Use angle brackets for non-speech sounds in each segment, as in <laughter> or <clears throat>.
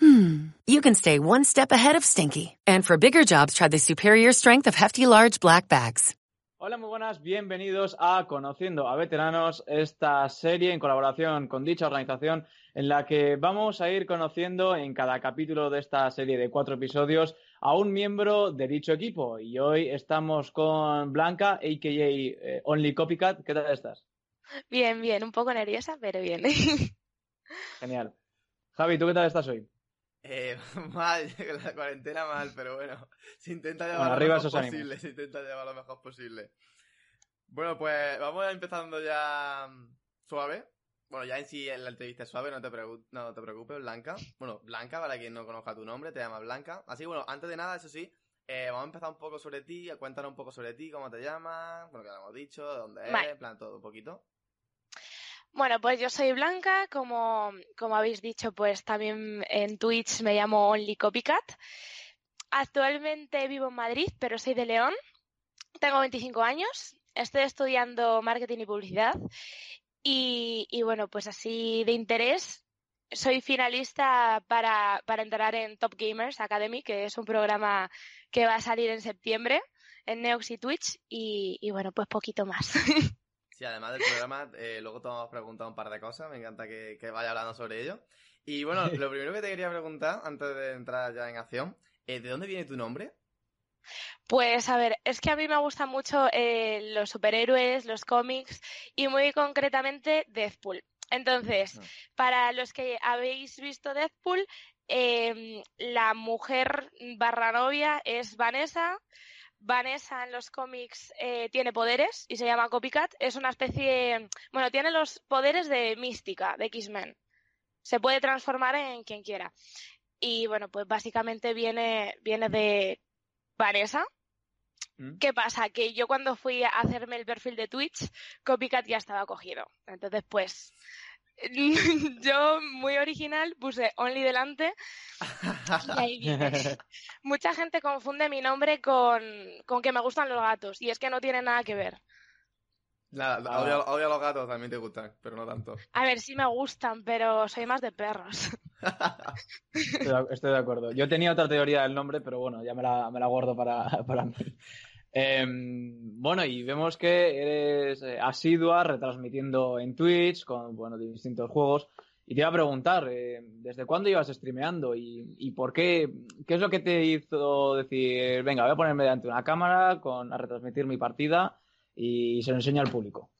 hmm, you can stay one step ahead of stinky. And for bigger jobs, try the superior strength of Hefty Large Black Bags. Hola, muy buenas, bienvenidos a Conociendo a Veteranos, esta serie en colaboración con dicha organización en la que vamos a ir conociendo en cada capítulo de esta serie de cuatro episodios a un miembro de dicho equipo. Y hoy estamos con Blanca, a.k.a. eh, Only Copycat. ¿Qué tal estás? Bien, bien, un poco nerviosa, pero bien. <laughs> Genial. Javi, ¿tú qué tal estás hoy? Eh, <laughs> mal, <laughs> la cuarentena mal, pero bueno, se intenta llevar Bueno, lo arriba mejor esos ánimos. posible, se intenta llevar lo mejor posible. Bueno, pues vamos empezando ya mm, suave. Bueno, ya en sí en la entrevista es suave, no te, no te preocupes, Blanca. Bueno, Blanca, para quien no conozca tu nombre, te llamas Blanca. Así, bueno, antes de nada, eso sí, eh, vamos a empezar un poco sobre ti, a cuéntanos un poco sobre ti, cómo te llamas, bueno, que lo hemos dicho, de dónde eres, en plan todo un poquito. Bueno, pues yo soy Blanca, como, como habéis dicho, pues también en Twitch me llamo Only Copycat. Actualmente vivo en Madrid, pero soy de León. Tengo 25 años, estoy estudiando marketing y publicidad. Y, y bueno, pues así de interés, soy finalista para, para entrar en Top Gamers Academy, que es un programa que va a salir en septiembre en Neox y Twitch. Y, y bueno, pues poquito más. <laughs> Sí, además del programa, eh, luego te vamos a preguntar un par de cosas, me encanta que, que vaya hablando sobre ello. Y bueno, <laughs> lo primero que te quería preguntar, antes de entrar ya en acción, eh, ¿de dónde viene tu nombre? Pues a ver, es que a mí me gustan mucho eh, los superhéroes, los cómics y muy concretamente Deathpool. Entonces, para los que habéis visto Deathpool, em, la mujer barra novia es Vanessa. Vanessa en los cómics eh, tiene poderes y se llama Copycat. Es una especie, bueno, tiene los poderes de mística, de X-Men. Se puede transformar en quien quiera. Y bueno, pues básicamente viene, viene de Vanessa. ¿Mm? ¿Qué pasa? Que yo cuando fui a hacerme el perfil de Twitch, Copycat ya estaba cogido. Entonces, pues, <laughs> yo muy original puse Only delante y ahí viene. <laughs> Mucha gente confunde mi nombre con, con que me gustan los gatos y es que no tiene nada que ver. Nada, Ah. odio, odio a los gatos, también te gustan, pero no tanto. A ver, sí me gustan, pero soy más de perros. <laughs> Estoy de, estoy de acuerdo. Yo tenía otra teoría del nombre, pero bueno, ya me la, me la guardo para, para mí. Em, bueno, y vemos que eres eh, asidua retransmitiendo en Twitch con bueno, distintos juegos. Y te iba a preguntar, eh, ¿desde cuándo ibas streameando y, y por qué? ¿Qué es lo que te hizo decir, venga, voy a ponerme delante de una cámara con, a retransmitir mi partida y se lo enseño al público?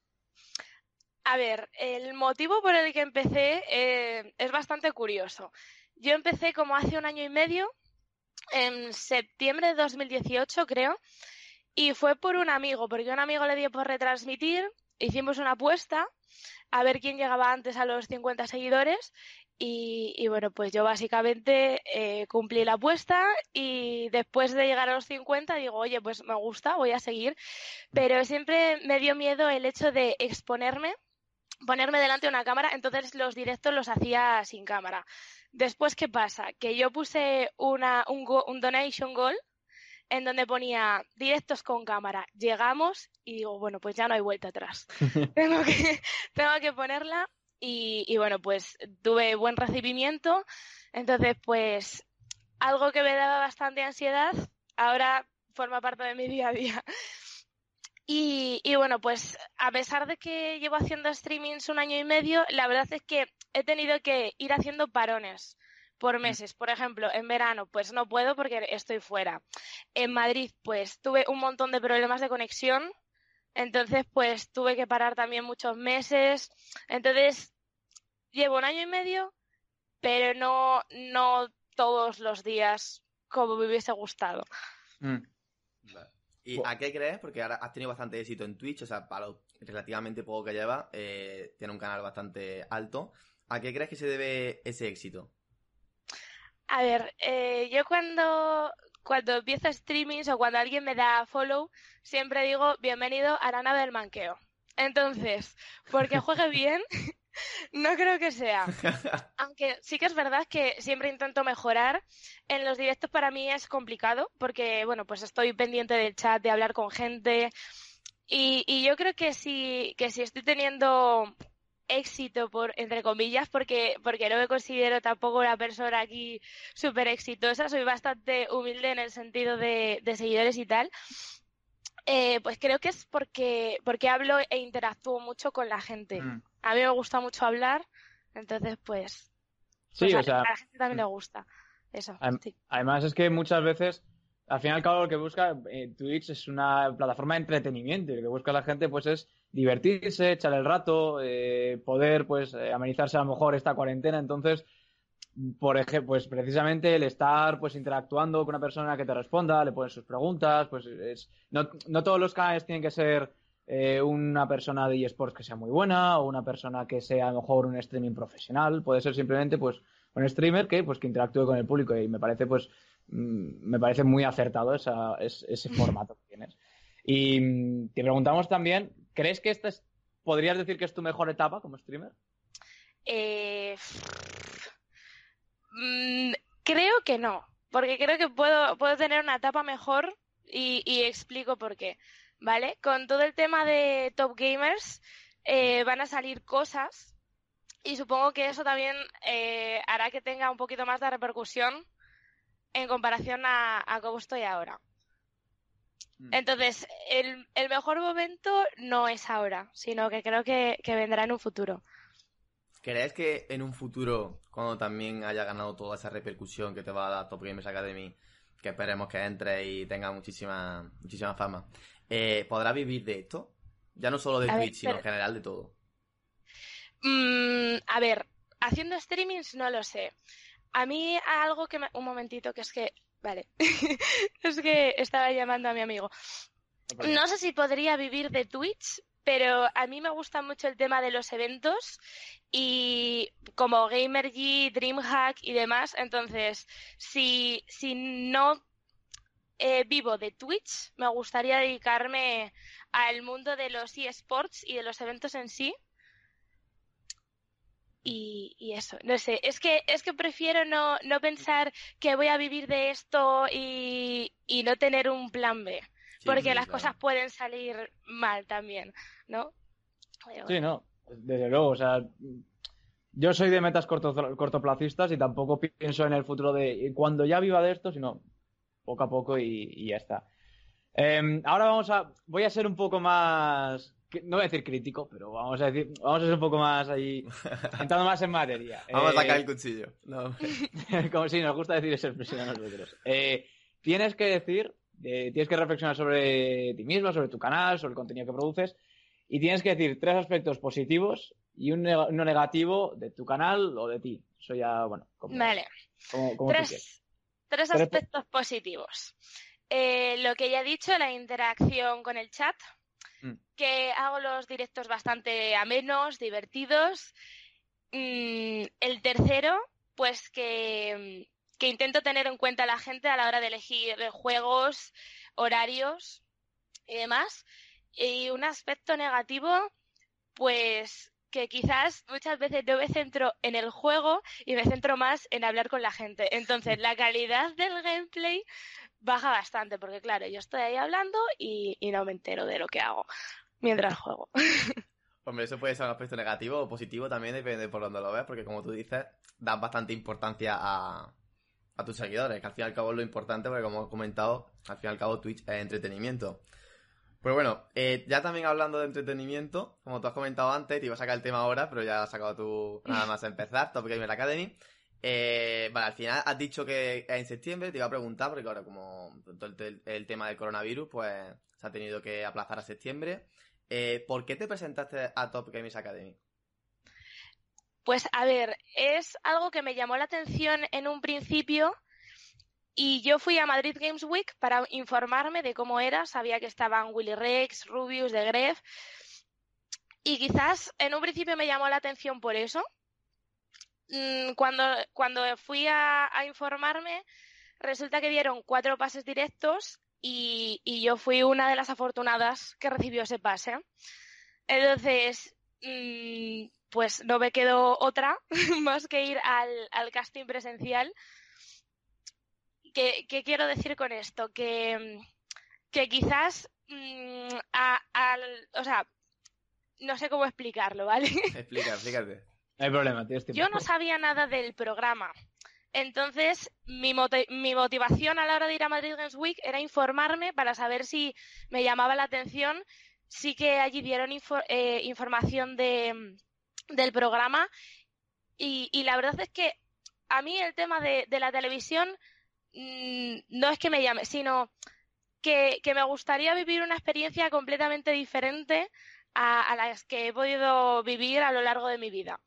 A ver, el motivo por el que empecé eh, es bastante curioso. Yo empecé como hace un año y medio, en septiembre de 2018 creo, y fue por un amigo, porque un amigo le dio por retransmitir, hicimos una apuesta a ver quién llegaba antes a los 50 seguidores y, bueno, pues yo básicamente eh, cumplí la apuesta y después de llegar a los 50 digo, oye, pues me gusta, voy a seguir, pero siempre me dio miedo el hecho de exponerme ponerme delante de una cámara, entonces los directos los hacía sin cámara. Después, ¿qué pasa? Que yo puse una, un, go- un donation goal en donde ponía directos con cámara. Llegamos y digo, bueno, pues ya no hay vuelta atrás. <laughs> tengo, que, tengo que ponerla y, y bueno, pues tuve buen recibimiento. Entonces, pues algo que me daba bastante ansiedad, ahora forma parte de mi día a día. Y, y bueno, pues a pesar de que llevo haciendo streamings un año y medio, la verdad es que he tenido que ir haciendo parones por meses. Por ejemplo, en verano, pues no puedo porque estoy fuera. En Madrid, pues tuve un montón de problemas de conexión. Entonces, pues tuve que parar también muchos meses. Entonces, llevo un año y medio, pero no, no todos los días como me hubiese gustado. Mm. Vale. ¿Y a qué crees? Porque ahora has tenido bastante éxito en Twitch, o sea, para lo relativamente poco que lleva, eh, tiene un canal bastante alto. ¿A qué crees que se debe ese éxito? A ver, eh, yo cuando, cuando empiezo streamings o cuando alguien me da follow, siempre digo bienvenido a la nave del manqueo. Entonces, porque juegue bien, <laughs> no creo que sea. <laughs> Aunque sí que es verdad que siempre intento mejorar. En los directos para mí es complicado porque, bueno, pues estoy pendiente del chat, de hablar con gente. Y, y yo creo que si, que si estoy teniendo éxito, por entre comillas, porque, porque no me considero tampoco una persona aquí súper exitosa, soy bastante humilde en el sentido de, de seguidores y tal. Eh, pues creo que es porque, porque hablo e interactúo mucho con la gente. Mm. A mí me gusta mucho hablar, entonces pues, Sí, pues a, o sea, a la gente también le gusta. Eso, sí. Además es que muchas veces, al fin y al cabo, lo que busca eh, Twitch es una plataforma de entretenimiento. Y lo que busca la gente, pues, es divertirse, echar el rato, eh, poder, pues, eh, amenizarse a lo mejor esta cuarentena. Entonces, por ejemplo, pues, precisamente el estar, pues, interactuando con una persona que te responda, le pones sus preguntas, pues, es, no, no todos los canales tienen que ser eh, una persona de eSports que sea muy buena o una persona que sea a lo mejor un streaming profesional. Puede ser simplemente, pues, un streamer que, pues, que interactúe con el público y me parece, pues, mm, me parece muy acertado ese formato que tienes. Y mm, te preguntamos también, ¿crees que esta es, podrías decir que es tu mejor etapa como streamer? Eh, mm, creo que no, porque creo que puedo, puedo tener una etapa mejor y, explico por qué. ¿Vale? Con todo el tema de Top Gamers eh, van a salir cosas y supongo que eso también eh, hará que tenga un poquito más de repercusión en comparación a cómo estoy ahora. Mm. Entonces, el, el mejor momento no es ahora, sino que creo que, que vendrá en un futuro. ¿Crees que en un futuro, cuando también haya ganado toda esa repercusión que te va a dar Top Gamers Academy, que esperemos que entre y tenga muchísima, muchísima fama, eh, ¿podrás vivir de esto? Ya no solo de A ver, Twitch, sino en general de todo. Mm, a ver, haciendo streamings no lo sé. A mí algo que me... Un momentito, que es que... Vale. <laughs> es que estaba llamando a mi amigo. No sé si podría vivir de Twitch, pero a mí me gusta mucho el tema de los eventos y como GamerG, DreamHack y demás. Entonces, si, si no eh, vivo de Twitch, me gustaría dedicarme al mundo de los eSports y de los eventos en sí. Y, y eso, no sé, es que, es que prefiero no, no pensar que voy a vivir de esto y, y no tener un plan B Sí, porque sí, las claro. cosas pueden salir mal también, ¿no? Sí, no, desde luego, o sea, yo soy de metas corto, cortoplacistas y tampoco pienso en el futuro de cuando ya viva de esto, sino poco a poco y, y ya está. Eh, ahora vamos a, voy a ser un poco más, no voy a decir crítico, pero vamos a decir, vamos a ser un poco más ahí, <laughs> entrando más en materia. Vamos Eh, a sacar el cuchillo. No. <laughs> como si nos gusta decir esa expresión a nosotros. Eh, tienes que decir, eh, tienes que reflexionar sobre ti mismo, sobre tu canal, sobre el contenido que produces, y tienes que decir tres aspectos positivos y un neg- uno negativo de tu canal o de ti. Eso ya, bueno, como, Vale, como- como tú quieras. tres, tres Tres- aspectos positivos. Eh, lo que ya he dicho, la interacción con el chat, Mm. que hago los directos bastante amenos, divertidos. Mm, el tercero, pues que, que intento tener en cuenta a la gente a la hora de elegir juegos, horarios y demás. Y un aspecto negativo, pues que quizás muchas veces no me centro en el juego y me centro más en hablar con la gente. Entonces, la calidad del gameplay baja bastante, porque claro, yo estoy ahí hablando y, y no me entero de lo que hago mientras juego. <laughs> Hombre, eso puede ser un aspecto negativo o positivo también, depende de por donde lo veas, porque como tú dices, das bastante importancia a, a tus seguidores, que al fin y al cabo es lo importante, porque como he comentado, al fin y al cabo Twitch es entretenimiento. Pues bueno, eh, ya también hablando de entretenimiento, como tú has comentado antes, te iba a sacar el tema ahora, pero ya has sacado tú nada más a empezar, Top Gamer Academy. Eh, vale, al final has dicho que en septiembre, te iba a preguntar, porque ahora como el, tema del coronavirus, pues se ha tenido que aplazar a septiembre. Eh, ¿Por qué te presentaste a Top Gamers Academy? Pues a ver, es algo que me llamó la atención en un principio y yo fui a Madrid Games Week para informarme de cómo era, sabía que estaban Willy Rex, Rubius, de Gref y quizás en un principio me llamó la atención por eso. Mm, Cuando, cuando fui a, informarme, resulta que dieron cuatro pases directos y, y yo fui una de las afortunadas que recibió ese pase. Entonces, mm, pues no me quedó otra <laughs> más que ir al, al casting presencial. ¿Qué, qué quiero decir con esto? Que, que quizás, mm, o sea, no sé cómo explicarlo, ¿vale? <laughs> Explica, explícate. Yo no sabía nada del programa. Entonces, mi, mote- mi motivación a la hora de ir a Madrid Games Week era informarme para saber si me llamaba la atención. Sí que allí dieron info- eh, información de, del programa y, y la verdad es que a mí el tema de, de la televisión mm, no es que me llame, sino que, que me gustaría vivir una experiencia completamente diferente a, a las que he podido vivir a lo largo de mi vida.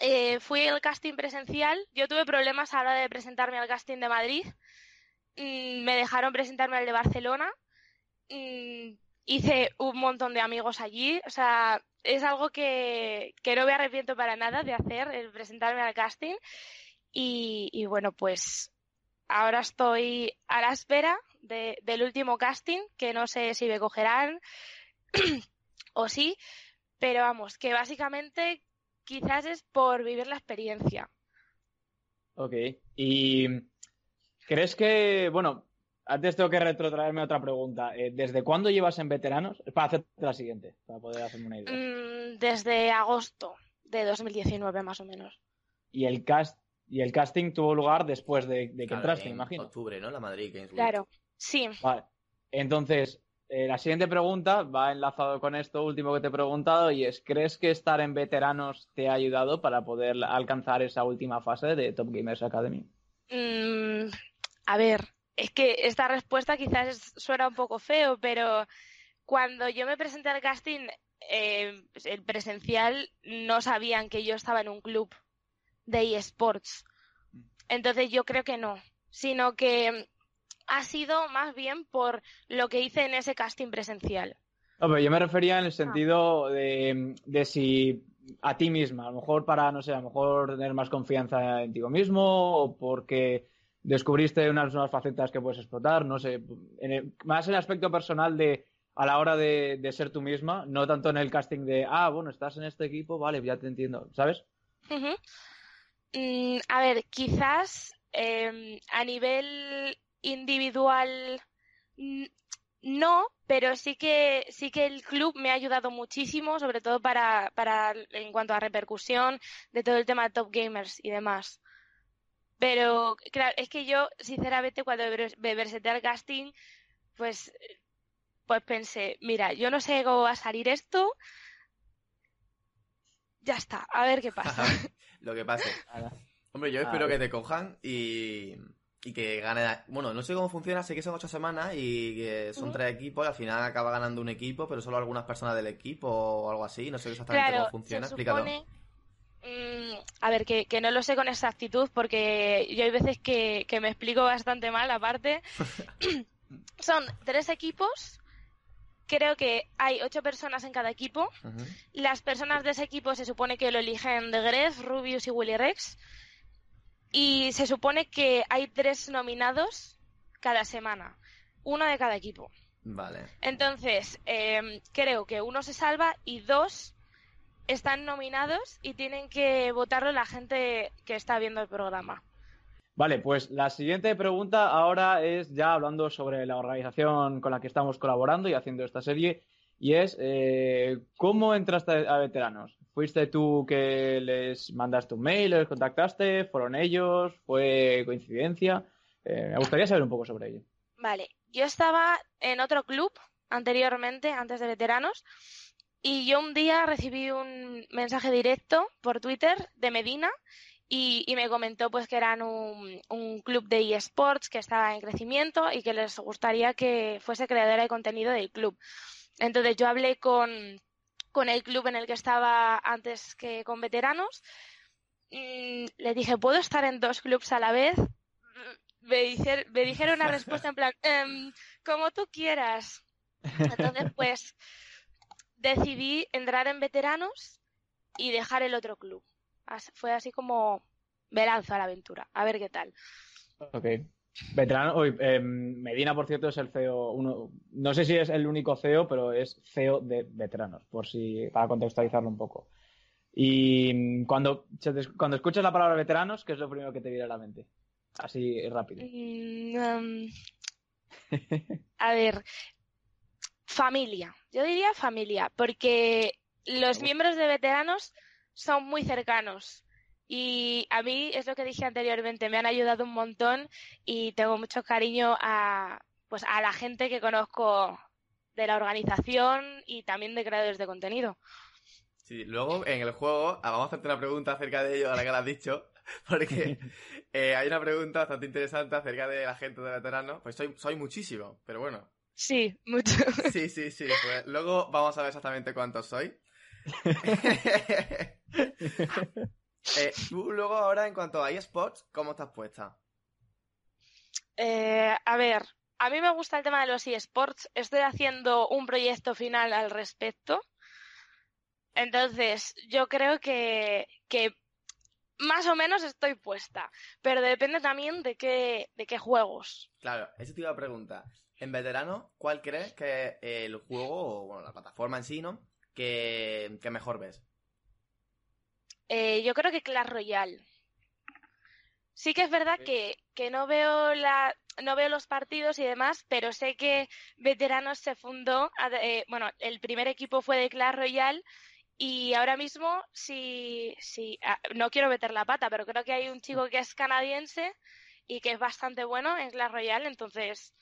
Eh, fui al casting presencial. Yo tuve problemas a la hora de presentarme al casting de Madrid. Mm, me dejaron presentarme al de Barcelona. Mm, hice un montón de amigos allí. O sea, es algo que, que no me arrepiento para nada de hacer, el presentarme al casting. Y, y bueno, pues ahora estoy a la espera de- del último casting, que no sé si me cogerán <clears throat> o sí, pero vamos, que básicamente quizás es por vivir la experiencia. Ok. ¿Y crees que, bueno, antes tengo que retrotraerme a otra pregunta. Eh, ¿Desde cuándo llevas en veteranos? Para hacerte la siguiente, para poder hacerme una idea. Mm, desde agosto de 2019 más o menos. Y el cast y el casting tuvo lugar después de, de que Claro, entraste, en imagino. octubre, ¿no? La Madrid Games Week. Claro, sí. Vale. Entonces, eh, la siguiente pregunta va enlazado con esto último que te he preguntado y es, ¿crees que estar en veteranos te ha ayudado para poder alcanzar esa última fase de Top Gamers Academy? Mm, a ver, es que esta respuesta quizás suena un poco feo, pero cuando yo me presenté al casting, eh, el presencial, no sabían que yo estaba en un club de eSports. Entonces yo creo que no, sino que ha sido más bien por lo que hice en ese casting presencial. No, pero yo me refería en el sentido de, de si a ti misma, a lo mejor para, no sé, a lo mejor tener más confianza en ti mismo o porque descubriste unas nuevas facetas que puedes explotar, no sé, en el- más en el aspecto personal de a la hora de, de ser tú misma, no tanto en el casting de, ah, bueno, estás en este equipo, vale, ya te entiendo, ¿sabes? Mm, a ver, quizás em, a nivel individual no, pero sí que sí que el club me ha ayudado muchísimo, sobre todo para, para en cuanto a repercusión de todo el tema de Top Gamers y demás. Pero claro, es que yo, sinceramente, cuando presenté al casting, pues, pues pensé, mira, yo no sé cómo va a salir esto. Ya está, a ver qué pasa. <laughs> Lo que pase. Hombre, yo espero que te cojan y, y que gane. Bueno, no sé cómo funciona, sé que son ocho semanas y que son tres equipos y al final acaba ganando un equipo, pero solo algunas personas del equipo o algo así. No sé exactamente Claro, cómo funciona. se Explícalo. supone, mm, a ver, que, que no lo sé con exactitud porque yo hay veces que, que me explico bastante mal, aparte. <laughs> Son tres equipos, creo que hay ocho personas en cada equipo. Las personas de ese equipo se supone que lo eligen de Gref, Rubius y Willy Rex. Y se supone que hay tres nominados cada semana, uno de cada equipo. Vale. Entonces, em, creo que uno se salva y dos están nominados y tienen que votarlo la gente que está viendo el programa. Vale, pues la siguiente pregunta ahora es ya hablando sobre la organización con la que estamos colaborando y haciendo esta serie, y es eh, ¿cómo entraste a veteranos? ¿Fuiste tú que les mandaste un mail, les contactaste? ¿Fueron ellos? ¿Fue coincidencia? Eh, me gustaría saber un poco sobre ello. Vale, yo estaba en otro club anteriormente, antes de veteranos, y yo un día recibí un mensaje directo por Twitter de Medina y, me comentó pues que eran un, un club de eSports que estaba en crecimiento y que les gustaría que fuese creadora de contenido del club. Entonces yo hablé con, con el club en el que estaba antes que con veteranos. Mm, les dije, ¿puedo estar en dos clubs a la vez? Me, dijer- me dijeron una respuesta en plan, "Em, como tú quieras. Entonces, <laughs> pues, decidí entrar en veteranos y dejar el otro club. Fue así como me lanzo a la aventura, a ver qué tal. Ok. Veterano, eh, Medina, por cierto, es el CEO, uno, no sé si es el único CEO, pero es CEO de veteranos, por si, para contextualizarlo un poco. Y mm, cuando, cuando escuchas la palabra veteranos, ¿qué es lo primero que te viene a la mente? Así rápido. Mm, um, a ver, familia. Yo diría familia, porque los miembros de veteranos son muy cercanos. Y a mí es lo que dije anteriormente, me han ayudado un montón y tengo mucho cariño a, pues, a la gente que conozco de la organización y también de creadores de contenido. Sí, luego en el juego, ah, vamos a hacerte una pregunta acerca de ello, ahora que lo has dicho, <laughs> porque <laughs> eh, hay una pregunta bastante interesante acerca de la gente de veteranos. Pues soy, soy muchísimo, pero bueno. Sí, mucho. <laughs> Sí, sí, sí. Pues luego vamos a ver exactamente cuántos soy. Eh, tú luego ahora, en cuanto a eSports, ¿cómo estás puesta? Eh, a ver, a mí me gusta el tema de los eSports. Estoy haciendo un proyecto final al respecto. Entonces, yo creo que, que más o menos estoy puesta. Pero depende también de qué, de qué juegos. Claro, eso te iba a preguntar. En veterano, ¿cuál crees que es el juego, o bueno, la plataforma en sí, ¿no? Que, que mejor ves. Eh, yo creo que Clash Royale. Sí que es verdad que, que, no veo la no veo los partidos y demás, pero sé que Veteranos se fundó, eh, bueno, el primer equipo fue de Clash Royale y ahora mismo sí, sí, ah, no quiero meter la pata, pero creo que hay un chico que es canadiense y que es bastante bueno en Clash Royale, entonces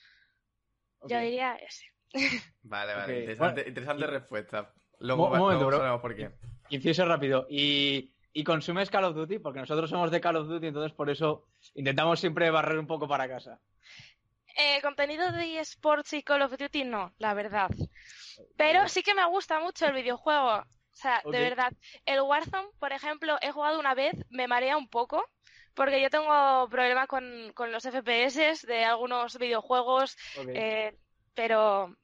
yo diría ese. <laughs> Vale, vale, interesante, interesante respuesta. Luego, un momento, luego por qué. Inciso rápido. ¿Y, ¿Y consumes Call of Duty? Porque nosotros somos de Call of Duty, entonces por eso intentamos siempre barrer un poco para casa. Eh, contenido de eSports y Call of Duty no, la verdad. Pero sí que me gusta mucho el videojuego. O sea, de verdad. El Warzone, por ejemplo, he jugado una vez, me marea un poco. Porque yo tengo problemas con, con los FPS de algunos videojuegos. Eh, pero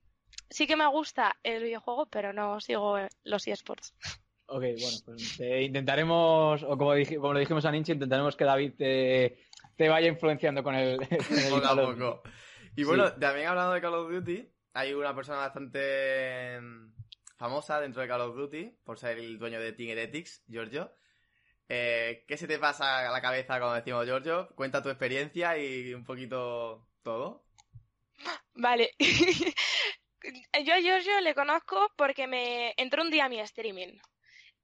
sí que me gusta el videojuego, pero no sigo los eSports. Ok, bueno, pues eh, intentaremos, o como, como le dijimos a Ninchi, intentaremos que David te, te vaya influenciando con el, <laughs> poco a poco. Y bueno, también hablando de Call of Duty, hay una persona bastante mm, famosa dentro de Call of Duty por ser el dueño de Team Heretics, Giorgio. Eh, ¿Qué se te pasa a la cabeza cuando decimos Giorgio? Cuenta tu experiencia y un poquito todo. Vale. <laughs> Yo a Giorgio le conozco porque me entró un día a mi streaming.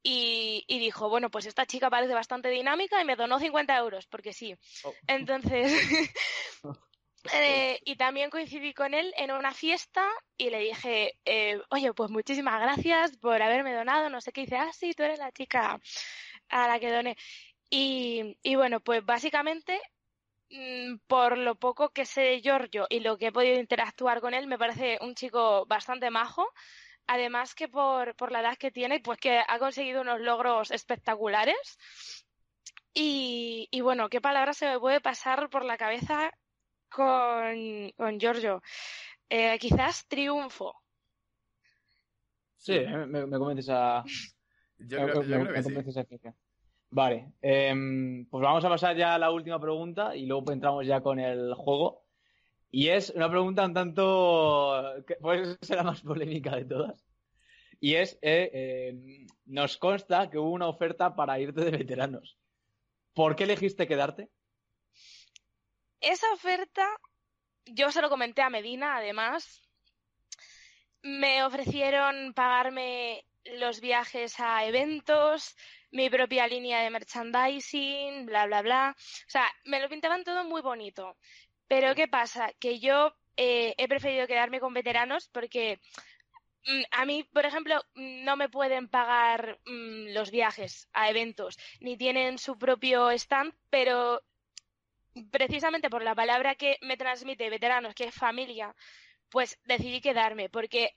Y, dijo, bueno, pues esta chica parece bastante dinámica y me donó 50 euros, porque sí. Oh. Entonces, <laughs> eh, y también coincidí con él en una fiesta y le dije, eh, oye, pues muchísimas gracias por haberme donado, no sé qué. dice, ah, sí, tú eres la chica a la que doné. Y, y bueno, pues básicamente, mm, por lo poco que sé de Giorgio y lo que he podido interactuar con él, me parece un chico bastante majo Además que por, por la edad que tiene, pues que ha conseguido unos logros espectaculares. Y, y bueno, ¿qué palabra se me puede pasar por la cabeza con, con Giorgio? Eh, quizás triunfo. Sí, me, me convences a. <laughs> Yo creo, yo creo que sí. Vale, em, pues vamos a pasar ya a la última pregunta y luego entramos ya con el juego. Y es una pregunta un tanto, que puede ser la más polémica de todas. Y es, eh, eh, nos consta que hubo una oferta para irte de veteranos. ¿Por qué elegiste quedarte? Esa oferta, yo se lo comenté a Medina, además. Me ofrecieron pagarme los viajes a eventos, mi propia línea de merchandising, bla, bla, bla. O sea, me lo pintaban todo muy bonito. Pero ¿qué pasa? Que yo eh, he preferido quedarme con veteranos porque mm, a mí, por ejemplo, no me pueden pagar mm, los viajes a eventos, ni tienen su propio stand, pero precisamente por la palabra que me transmite veteranos, que es familia, pues decidí quedarme, porque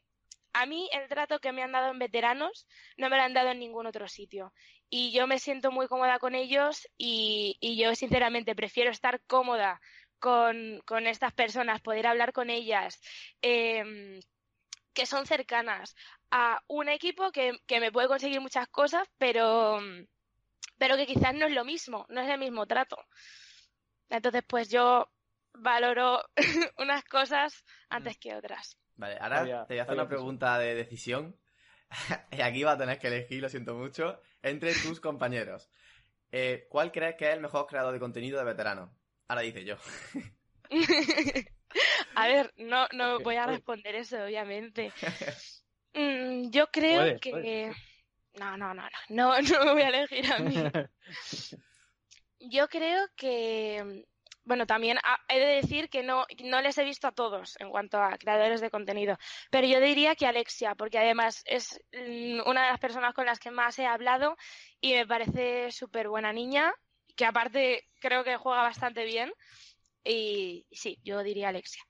a mí el trato que me han dado en veteranos no me lo han dado en ningún otro sitio. Y yo me siento muy cómoda con ellos y, y yo sinceramente prefiero estar cómoda con, con estas personas, poder hablar con ellas, eh, que son cercanas a un equipo que, que, me puede conseguir muchas cosas, pero, pero que quizás no es lo mismo, no es el mismo trato. Entonces, pues yo valoro <laughs> unas cosas antes que otras. Vale, ahora te voy a hacer una pregunta de decisión. y <laughs> aquí vas a tener que elegir, lo siento mucho, entre tus compañeros. Eh, ¿Cuál crees que es el mejor creador de contenido de veteranos? Ahora dice yo. <laughs> A ver, no, no voy a responder eso, obviamente. <laughs> Mm, yo creo Puedes, que... puedes. No, no, no, no, no, <laughs> no me voy a elegir a mí. Yo creo que, bueno, también he de decir que no, no les he visto a todos en cuanto a creadores de contenido, pero yo diría que Alexia, porque además es mm, una de las personas con las que más he hablado y me parece súper buena niña, que aparte creo que juega bastante bien y sí, yo diría Alexia.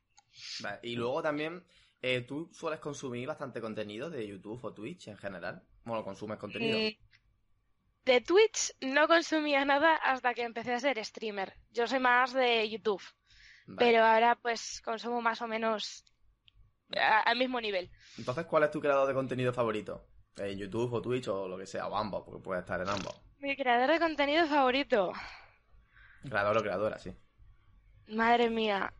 Vale, Y luego también, eh, ¿tú sueles consumir bastante contenido de YouTube o Twitch en general? Bueno, consumes contenido. Mm, De Twitch no consumía nada hasta que empecé a ser streamer. Yo soy más de YouTube. Vale. pero ahora pues consumo más o menos a- al mismo nivel. Entonces, ¿cuál es tu creador de contenido favorito? En YouTube o Twitch o lo que sea, o ambos, porque puede estar en ambos. Mi creador de contenido favorito, Creador o creadora, sí. madre mía.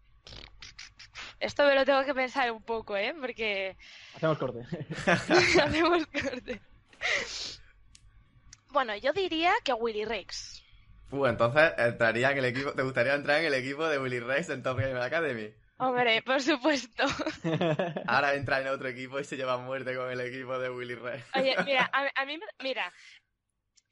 Esto me lo tengo que pensar un poco, ¿eh? Porque Hacemos corte. <laughs> hacemos corte. Bueno, yo diría que Willy Rex. Uh, entonces entraría en el equipo. ¿Te gustaría entrar en el equipo de Willy Rex en Top Game Academy? Hombre, por supuesto. <laughs> Ahora entra en otro equipo y se lleva a muerte con el equipo de Willy Rex. Oye, mira, <laughs> a, a mí, me- mira,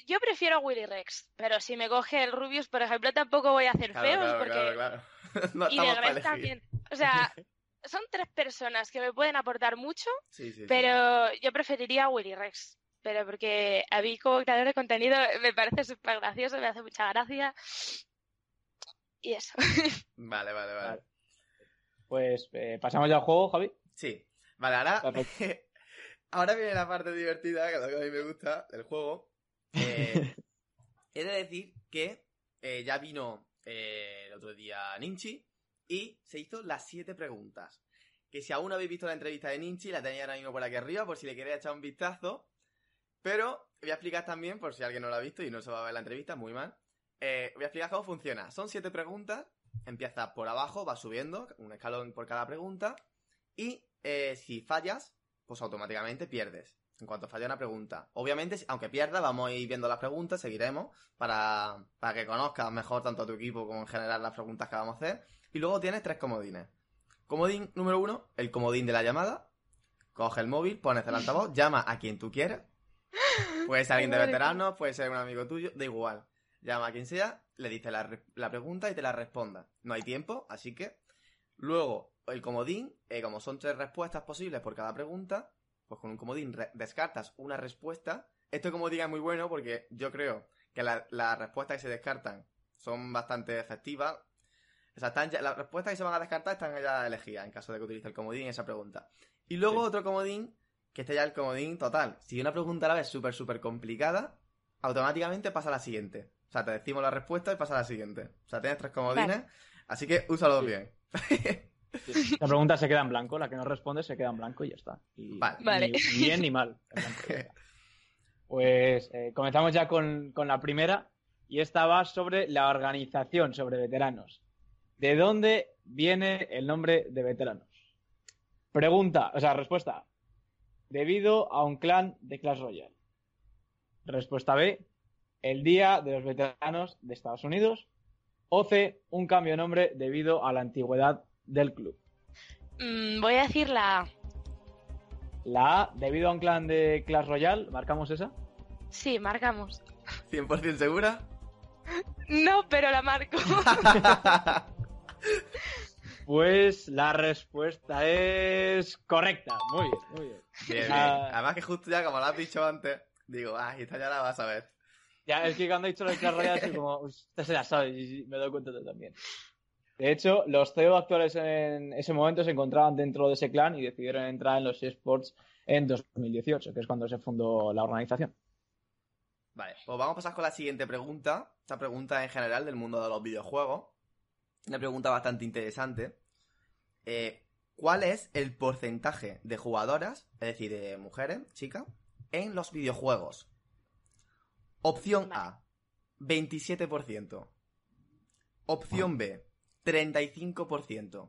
yo prefiero a Willy Rex, pero si me coge el Rubius, por ejemplo, tampoco voy a hacer Claro, feos claro, porque claro, claro. <laughs> No y de elegir. también. O sea, <laughs> son tres personas que me pueden aportar mucho, Sí, sí, sí. pero yo preferiría a Willy Rex. Pero porque a mí como creador de contenido me parece súper gracioso, me hace mucha gracia. Y eso. <laughs> Vale, vale, vale. Vale. Pues eh, pasamos ya al juego, Javi. Sí. Vale, ahora. Ahora viene la parte divertida, que es lo que a mí me gusta del juego. Eh, <laughs> he de decir que eh, ya vino eh, el otro día Ninchi y se hizo las siete preguntas. Que si aún no habéis visto la entrevista de Ninchi, la tenéis ahora mismo por aquí arriba, por si le queréis echar un vistazo. Pero voy a explicar también, por si alguien no lo ha visto y no se va a ver la entrevista, muy mal. eh, voy a explicar cómo funciona. Son siete preguntas. Empieza por abajo, va subiendo, un escalón por cada pregunta. Y eh, si fallas, pues automáticamente pierdes. En cuanto falla una pregunta. Obviamente, aunque pierdas, vamos a ir viendo las preguntas, seguiremos, para, para que conozcas mejor tanto a tu equipo como en general las preguntas que vamos a hacer. Y luego tienes tres comodines. Comodín número uno, el comodín de la llamada. Coge el móvil, pones el altavoz, <laughs> llama a quien tú quieras. Puede ser alguien de veteranos, puede ser un amigo tuyo, da igual. Llama a quien sea, le dice la, la pregunta y te la responda. No hay tiempo, así que. Luego, el comodín, eh, como son tres respuestas posibles por cada pregunta, pues con un comodín descartas una respuesta. Esto comodín es muy bueno porque yo creo que la- las respuestas que se descartan son bastante efectivas. O sea, están ya- las respuestas que se van a descartar están ya elegidas en caso de que utilice el comodín en esa pregunta. Y luego Sí. otro comodín, que este ya es el comodín total. Si una pregunta a la vez es súper, súper complicada, automáticamente pasa a la siguiente. O sea, te decimos la respuesta y pasa a la siguiente. O sea, tienes tres comodines, así que úsalos Sí. bien. <laughs> <laughs> La pregunta se queda en blanco, la que no responde se queda en blanco y ya está. Y, Vale. Ni, Vale. ni bien ni mal. <laughs> Pues eh, comenzamos ya con, con la primera y esta va sobre la organización, sobre veteranos. ¿De dónde viene el nombre de veteranos? Pregunta, o sea, respuesta. A. Debido a un clan de Clash Royale. Respuesta B. El Día de los Veteranos de Estados Unidos. O C. Un cambio de nombre debido a la antigüedad del club. Mm, voy a decir la A. La A, debido a un clan de Clash Royale, marcamos esa. Sí, marcamos. ¿100% segura? <laughs> No, pero la marco. <laughs> Pues la respuesta es correcta. Muy bien, muy bien. Bien, bien. Además que justo ya, como lo has dicho antes, digo, ah, esta ya la vas a ver. Ya, es que cuando he dicho lo de Clash Royale, soy como, usted se la sabe y me doy cuenta yo también. De hecho, los CEO actuales en ese momento se encontraban dentro de ese clan y decidieron entrar en los eSports en 2018, que es cuando se fundó la organización. Vale, pues vamos a pasar con la siguiente pregunta. Esta pregunta en general del mundo de los videojuegos. Una pregunta bastante interesante. Eh, ¿Cuál es el porcentaje de jugadoras, es decir, de mujeres, chicas, en los videojuegos? Opción A, 27%. Opción B, 35%.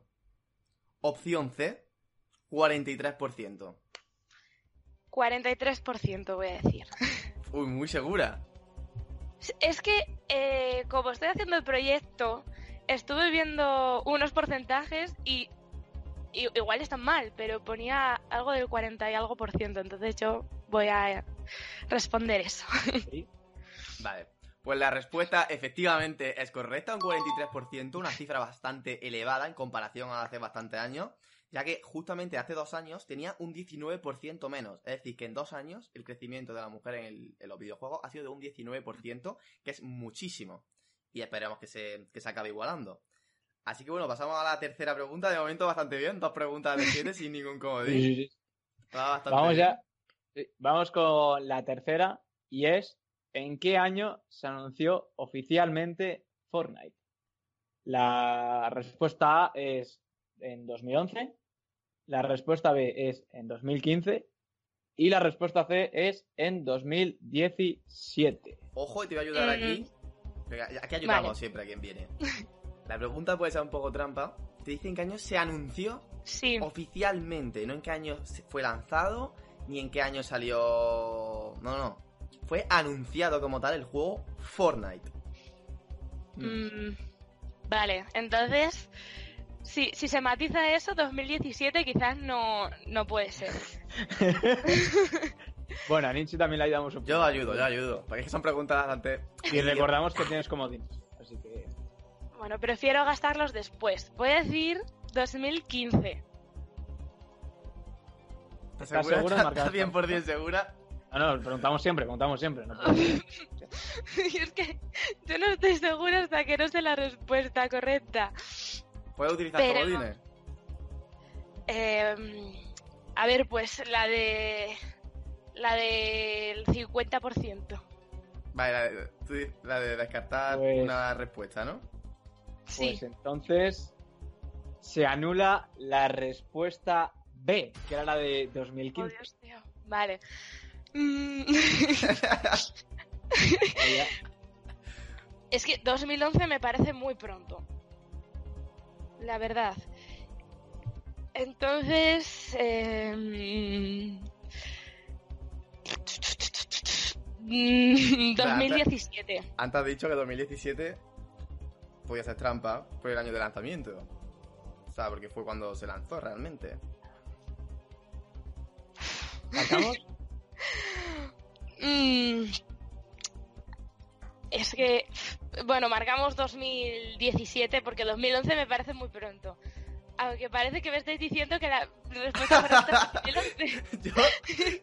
Opción C, 43%. 43% voy a decir. <laughs> Uy, muy segura. Es que, eh, como estoy haciendo el proyecto, estuve viendo unos porcentajes y, y igual están mal, pero ponía algo del 40 y algo por ciento, entonces yo voy a responder eso. <laughs> Vale. Pues la respuesta efectivamente es correcta, un 43%, una cifra bastante elevada en comparación a hace bastantes años, ya que justamente hace dos años tenía un 19% menos. Es decir, que en dos años el crecimiento de la mujer en, el- en los videojuegos ha sido de un 19%, que es muchísimo. Y esperemos que se, que se acabe igualando. Así que bueno, pasamos a la tercera pregunta. De momento bastante bien, dos preguntas de siete sin ningún Sí, comodín. sí, sí. Va bastante Vamos bien. ya. sí, Vamos con la tercera y es ¿en qué año se anunció oficialmente Fortnite? La respuesta A es en 2011, la respuesta B es en 2015 y la respuesta C es en 2017. Ojo, y te voy a ayudar aquí. Aquí ayudamos Vale. siempre a quien viene. La pregunta puede ser un poco trampa. Te dicen en qué año se anunció Sí, oficialmente, no en qué año fue lanzado, ni en qué año salió... No, no. Fue anunciado como tal el juego Fortnite. mm, vale, entonces, si, si se matiza eso, 2017 quizás no, no puede ser. <laughs> Bueno, a Nietzsche también le ayudamos un poco. Yo ayudo, yo ayudo. Porque es que son preguntas bastante... Y recordamos que tienes comodines. Así que Bueno, prefiero gastarlos después. Voy a decir 2015. ¿Estás segura de <laughs> ¿Estás marcar ¿Estás 100% segura? No, no, preguntamos siempre, preguntamos siempre. no <laughs> Y <laughs> es que yo no estoy segura hasta que no sé la respuesta correcta. ¿Puedes utilizar Pero- comodines? Eh, a ver, pues la de. La del 50%. Vale, la de, tú la de descartar Pues- una respuesta, ¿no? Sí. Pues entonces se anula la respuesta B, que era la de Oh, 2015. Dios mío. Vale. Mm, <laughs> es que 2011 me parece muy pronto. La verdad. Entonces. eh, mm, 2017. Antes has dicho que 2017 podía ser trampa por el año de lanzamiento. O sea, porque fue cuando se lanzó realmente. ¿Marcamos? <laughs> Mm, es que, bueno, marcamos 2017 porque 2011 me parece muy pronto. Aunque parece que me estáis diciendo que la respuesta correcta es 2011. <laughs> yo,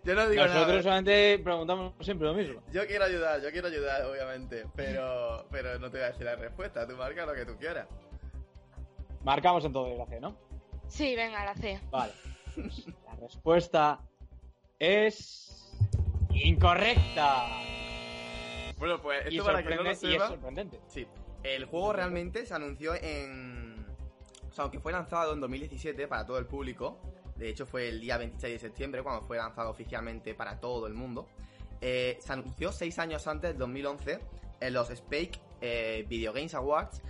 yo no digo Nosotros nada. solamente preguntamos siempre lo mismo. Yo quiero ayudar, yo quiero ayudar, obviamente. Pero, pero no te voy a decir la respuesta. Tú marca lo que tú quieras. Marcamos entonces la C, ¿no? Sí, venga, la C. Vale. Pues la respuesta es incorrecta. Bueno, pues Y, esto para que no lo y es sorprendente. Sí, el juego realmente se anunció en... O sea, aunque fue lanzado en 2017 para todo el público, de hecho fue el día 26 de septiembre cuando fue lanzado oficialmente para todo el mundo, eh, se anunció seis años antes, del 2011, en los Spake eh, Video Games Awards,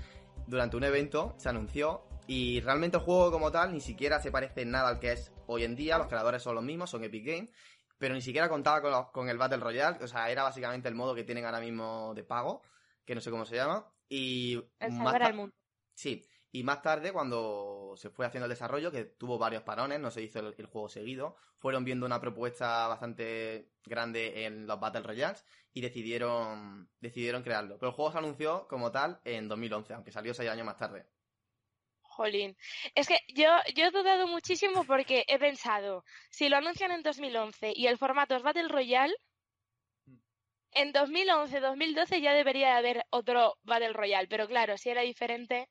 durante un evento, se anunció y realmente el juego como tal ni siquiera se parece en nada al que es hoy en día, los creadores son los mismos, son Epic Games, pero ni siquiera contaba con, los- con el Battle Royale, o sea, era básicamente el modo que tienen ahora mismo de pago, que no sé cómo se llama, y El más salvar ta- al mundo. Sí, y más tarde, cuando se fue haciendo el desarrollo, que tuvo varios parones, no se hizo el, el juego seguido, fueron viendo una propuesta bastante grande en los Battle Royales y decidieron, decidieron crearlo. Pero el juego se anunció como tal en 2011, aunque salió seis años más tarde. Jolín. Es que yo, yo he dudado muchísimo porque he pensado, si lo anuncian en 2011 y el formato es Battle Royale, en 2011-2012 ya debería haber otro Battle Royale, pero claro, si era diferente,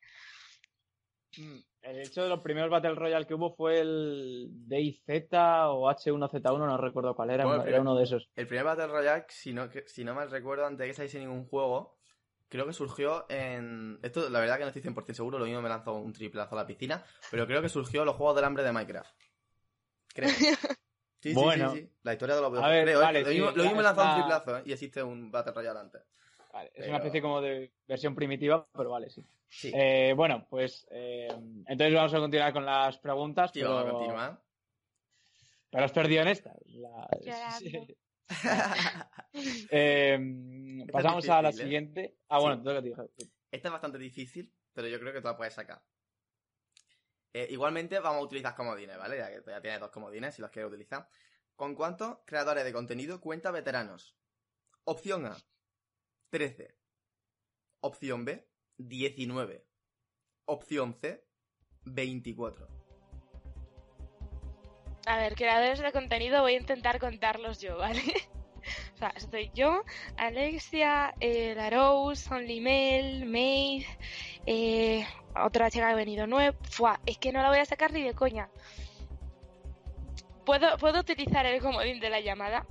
Mm, El hecho de los primeros Battle Royale que hubo fue el DayZ o H1Z1, no recuerdo cuál era, Bueno, era uno de esos. El primer Battle Royale, si no, que- si no mal recuerdo, antes de que saliese ningún juego, creo que surgió en... Esto, la verdad que no estoy 100% seguro, lo mismo me lanzó un triplazo a la piscina, pero creo que surgió los Juegos del Hambre de Minecraft. Creo. <laughs> Sí, sí, Bueno. sí, sí. La historia de los A ver, creo, ¿eh? vale, Lo sí, mismo, lo mismo me ya lanzó un está. triplazo, ¿eh? Y existe un Battle Royale antes. Vale, es Pero- una especie como de versión primitiva, pero vale, sí. Sí, Eh, bueno, pues eh, entonces vamos a continuar con las preguntas, sí, pero, vamos a continuar. pero has perdido en esta. La-. <laughs> <laughs> Eh, Esta pasamos a la ¿eh? siguiente. Ah, bueno, Sí. te Javi. Esta es bastante difícil, pero yo creo que tú la puedes sacar. Eh, igualmente vamos a utilizar comodines, ¿vale? Ya que ya tienes dos comodines si los quieres utilizar. ¿Con cuántos creadores de contenido cuenta veteranos? Opción A, 13. Opción B, 19. Opción C, 24. A ver, creadores de contenido voy a intentar contarlos yo, ¿vale? <laughs> O sea, estoy yo, Alexia, eh, Larous, Onlymel, Maeve, eh, otra chica que ha venido nueva. Fua, es que no la voy a sacar ni de coña. ¿Puedo, ¿Puedo utilizar el comodín de la llamada?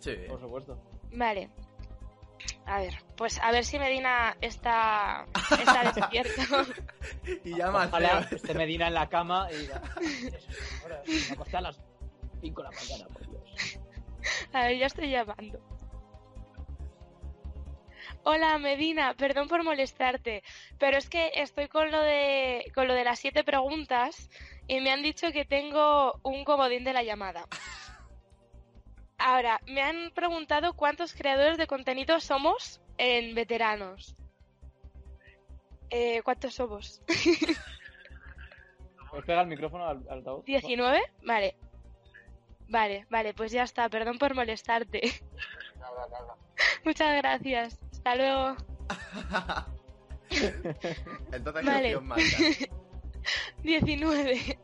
Sí. Por supuesto. Vale. A ver, pues a ver si Medina está, está <laughs> despierto. Y llama al Ojalá esté Medina en la cama y diga, "Eso es, ahora me acosté a las 5 de la mañana, por Dios. A ver, ya estoy llamando. Hola Medina, perdón por molestarte, pero es que estoy con lo de con lo de las siete preguntas y me han dicho que tengo un comodín de la llamada. Ahora, me han preguntado cuántos creadores de contenido somos en veteranos. Eh, ¿Cuántos somos? <laughs> ¿Puedes pegar el micrófono al, altavoz? ¿19? Vale. Vale, vale, pues ya está. Perdón por molestarte. Nada, nada. <laughs> Muchas gracias. Hasta luego. <laughs> Entonces, ¿qué vale. opción 19.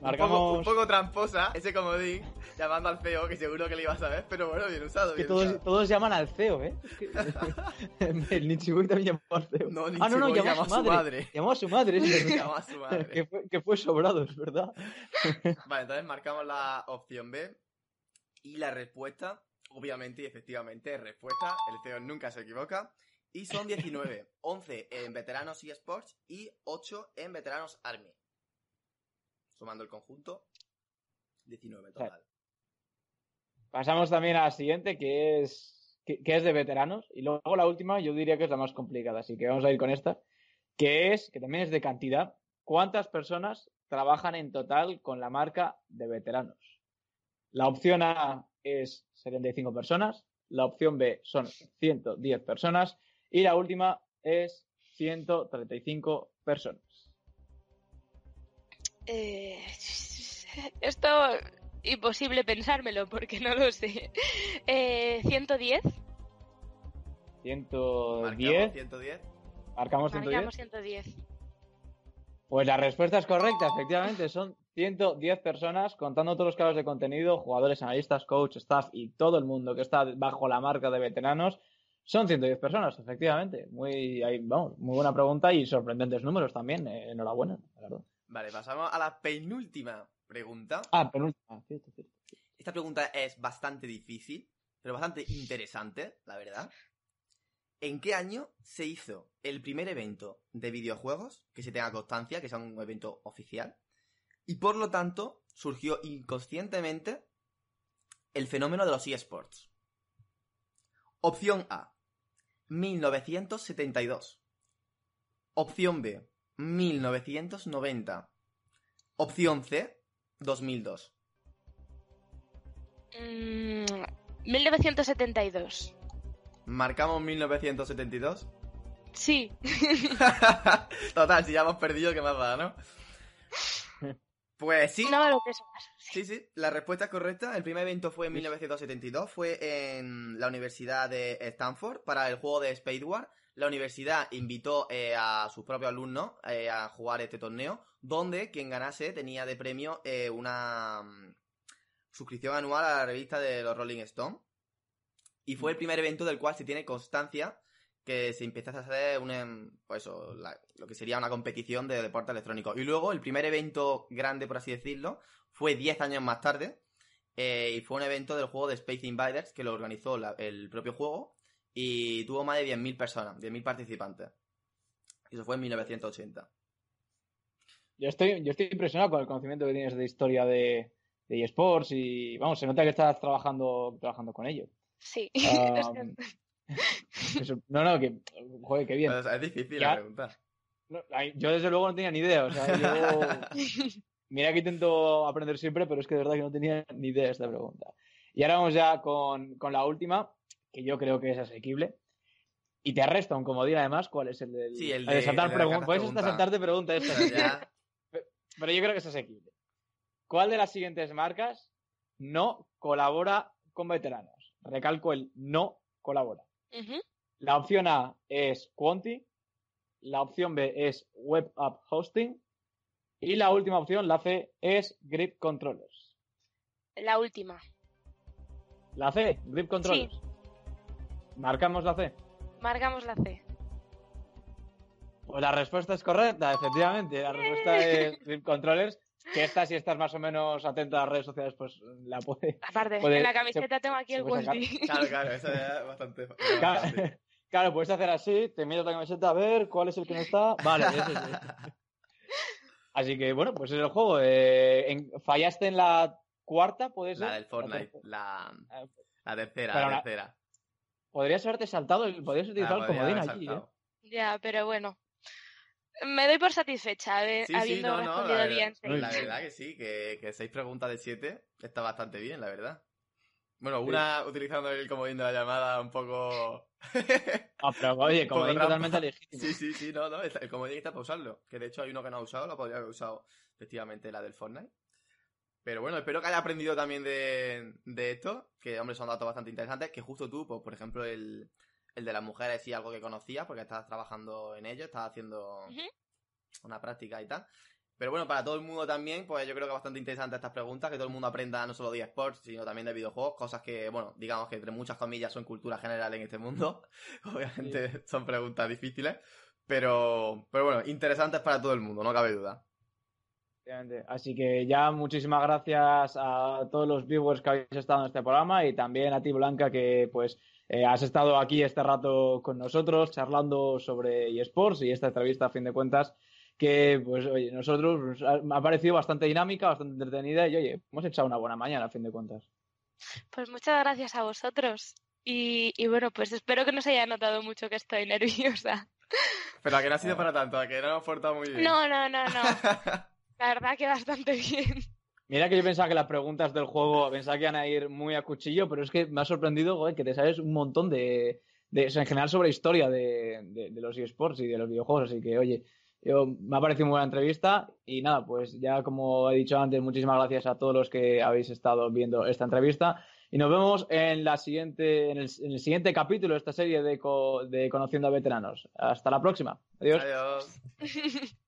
Marcamos... Un, poco, tramposa ese comodín, llamando al CEO, que seguro que le iba a saber, pero bueno, bien usado. Bien que todos, llaman al CEO, ¿eh? <laughs> el Nichibui también llamó al CEO. Ah, no, no, llamó, a su madre. Llamó a su madre, <laughs> Llamó a su madre. que, fue, que sobrado, es verdad. <laughs> vale, entonces marcamos la opción B. Y la respuesta, obviamente y efectivamente, respuesta. El CEO nunca se equivoca. Y son 19, 11 en veteranos eSports y 8 en veteranos Army. Sumando el conjunto, 19 total. Pasamos también a la siguiente, que es, que, que es de veteranos. Y luego la última, yo diría que es la más complicada. Así que vamos a ir con esta. Que es, que también es de cantidad. ¿Cuántas personas trabajan en total con la marca de veteranos? La opción A es 75 personas. La opción B son 110 personas. Y la última es 135 personas. Eh, <laughs> esto imposible pensármelo porque no lo sé. <laughs> Eh, 110. 110. Marcamos 110. Marcamos 110. Marcamos 110. Pues la respuesta es correcta, efectivamente. Son 110 personas, contando todos los creadores de contenido, jugadores, analistas, coach, staff y todo el mundo que está bajo la marca de veteranos. Son 110 personas, efectivamente. Muy, ahí, vamos, muy buena pregunta y sorprendentes números también. eh, enhorabuena, la verdad. Vale, pasamos a la penúltima pregunta. Ah, penúltima. Cierto, cierto. Esta pregunta es bastante difícil, pero bastante interesante, la verdad. ¿En qué año se hizo el primer evento de videojuegos que se tenga constancia, que sea un evento oficial? Y por lo tanto, surgió inconscientemente el fenómeno de los eSports. Opción A, 1972. Opción B, 1990. Opción C, 2002. Mm, 1972. ¿Marcamos 1972? Sí. <laughs> Total, si ya hemos perdido, ¿qué más da, no? Pues sí, No me lo pienso más. sí, sí, la respuesta es correcta. El primer evento fue en 1972, fue en la Universidad de Stanford para el juego de Spade War. La universidad invitó eh, a sus propios alumnos eh, a jugar este torneo, donde quien ganase tenía de premio eh, una mm, suscripción anual a la revista de los Rolling Stone. Y fue el primer evento del cual se tiene constancia que se empezase a hacer un, em, pues eso, la- lo que sería una competición de deporte electrónico. Y luego el primer evento grande, por así decirlo, fue 10 años más tarde. y fue un evento del juego de Space Invaders que lo organizó la- el propio juego. Y tuvo más de 10.000 personas, 10.000 participantes. Y eso fue en 1980. Yo estoy, yo estoy impresionado con el conocimiento que tienes de historia de, de eSports y, vamos, se nota que estás trabajando, trabajando con ello. Sí. <laughs> Eso- no, no, que. Joder, qué bien. Es difícil Ya. la pregunta. No, yo desde luego no tenía ni idea. O sea, yo... <laughs> Mira que intento aprender siempre, pero es que de verdad que no tenía ni idea de esta pregunta. Y ahora vamos ya con, con la última, que yo creo que es asequible. Y te resta un comodín además, ¿cuál es el del Sí, el de de- saltar el de la pregun- carta Puedes hasta saltarte preguntas <laughs> pero yo creo que es asequible. ¿Cuál de las siguientes marcas no colabora con veteranos? Recalco el no colabora. La opción A es Quanti, la opción B es Web App Hosting y la última opción, la C, es Grip Controllers. La última. La C, Grip Controllers. Marcamos la C. Marcamos la C. Pues la respuesta es correcta, efectivamente. La respuesta es Grip Controllers. Que esta, si estás más o menos atenta a las redes sociales, pues la puede. Aparte, Puede- en la se- camiseta tengo aquí el. Wonti. Claro, claro, eso ya es bastante. Claro, bastante. <laughs> claro, puedes hacer así, te miras la camiseta a ver cuál es el que no está. Vale, ese sí. <laughs> Así que bueno, pues es el juego. Eh, en- fallaste en la cuarta, puede ser. La del Fortnite, la, Ah, la tercera, Pero la la- tercera. Podrías haberte saltado, podrías utilizar Ah, el comodín allí, ¿eh? Ya, pero bueno. Me doy por satisfecha de- Sí, sí, habiendo no, no, respondido la, bien. sí. la verdad que sí, que, que seis preguntas de siete está bastante bien, la verdad. Bueno, una utilizando el comodín de la llamada un poco... <laughs> Ah, pero oye, comodín totalmente legítimo. Sí, sí, sí, no, no, el comodín está para usarlo. Que de hecho hay uno que no ha usado, lo podría haber usado efectivamente la del Fortnite. Pero bueno, espero que haya aprendido también de, de esto, que hombre son datos bastante interesantes, que justo tú, pues por ejemplo el, el de las mujeres sí algo que conocías, porque estabas trabajando en ello, estabas haciendo una práctica y tal. Pero bueno, para todo el mundo también, pues yo creo que es bastante interesante estas preguntas, que todo el mundo aprenda no solo de esports, sino también de videojuegos, cosas que, bueno, digamos que entre muchas comillas son cultura general en este mundo. <laughs> Obviamente son preguntas difíciles, pero, pero bueno, interesantes para todo el mundo, no cabe duda. Efectivamente. Así que ya muchísimas gracias a todos los viewers que habéis estado en este programa y también a ti, Blanca, que pues eh, has estado aquí este rato con nosotros charlando sobre eSports y esta entrevista, a fin de cuentas, que pues oye, nosotros pues, ha- me ha parecido bastante dinámica, bastante entretenida y oye, hemos echado una buena mañana, a fin de cuentas. Pues muchas gracias a vosotros. Y, y bueno, pues espero que no se haya notado mucho que estoy nerviosa. Pero a que no ha sido para tanto, a que no hemos portado muy bien. No, no, no, no. <laughs> La verdad que bastante <laughs> bien. Mira que yo pensaba que las preguntas del juego pensaba que iban a ir muy a cuchillo, pero es que me ha sorprendido joder, que te sabes un montón de, de o sea, en general sobre historia de, de- de los eSports y de los videojuegos, así que oye, yo, me ha parecido muy buena entrevista y nada, pues ya como he dicho antes, muchísimas gracias a todos los que habéis estado viendo esta entrevista y nos vemos en la siguiente en el, en el siguiente capítulo de esta serie de, co- de Conociendo a Veteranos. Hasta la próxima. Adiós. Adiós. <laughs>